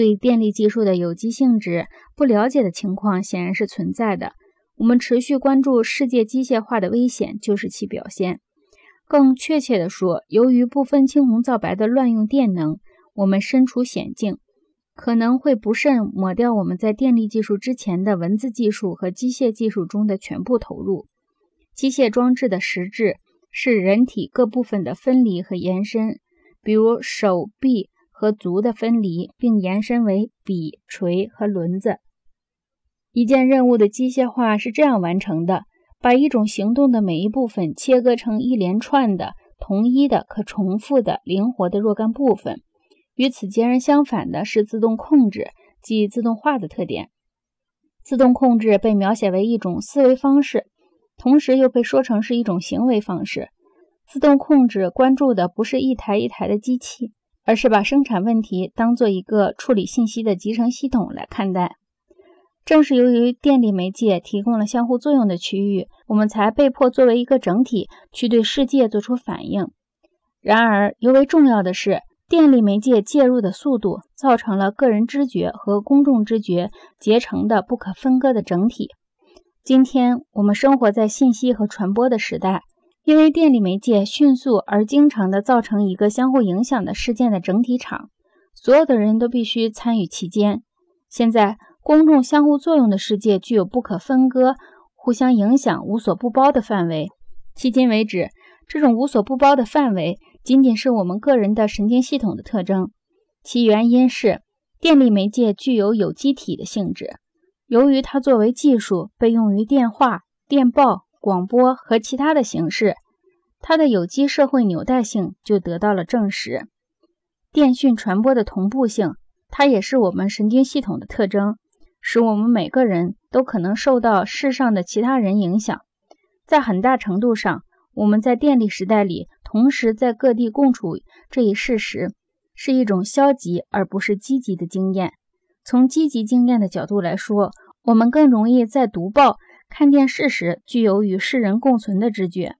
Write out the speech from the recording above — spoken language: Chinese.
对电力技术的有机性质不了解的情况显然是存在的。我们持续关注世界机械化的危险，就是其表现。更确切地说，由于不分青红皂白的乱用电能，我们身处险境，可能会不慎抹掉我们在电力技术之前的文字技术和机械技术中的全部投入。机械装置的实质是人体各部分的分离和延伸，比如手臂和足的分离，并延伸为笔、锤和轮子。一件任务的机械化是这样完成的：把一种行动的每一部分切割成一连串的同一的、可重复的、灵活的若干部分。与此截然相反的是自动控制，即自动化的特点。自动控制被描写为一种思维方式。同时又被说成是一种行为方式。自动控制关注的不是一台一台的机器，而是把生产问题当做一个处理信息的集成系统来看待。正是由于电力媒介提供了相互作用的区域，我们才被迫作为一个整体去对世界做出反应。然而，尤为重要的是，电力媒介介入的速度造成了个人知觉和公众知觉结成的不可分割的整体。今天我们生活在信息和传播的时代，因为电力媒介迅速而经常地造成一个相互影响的事件的整体场，所有的人都必须参与其间。现在，公众相互作用的世界具有不可分割、互相影响、无所不包的范围。迄今为止，这种无所不包的范围仅仅是我们个人的神经系统的特征，其原因是电力媒介具有有机体的性质。由于它作为技术被用于电话、电报、广播和其他的形式，它的有机社会纽带性就得到了证实。电讯传播的同步性，它也是我们神经系统的特征，使我们每个人都可能受到世上的其他人影响。在很大程度上，我们在电力时代里同时在各地共处这一事实，是一种消极而不是积极的经验。从积极经验的角度来说，我们更容易在读报、看电视时具有与世人共存的直觉。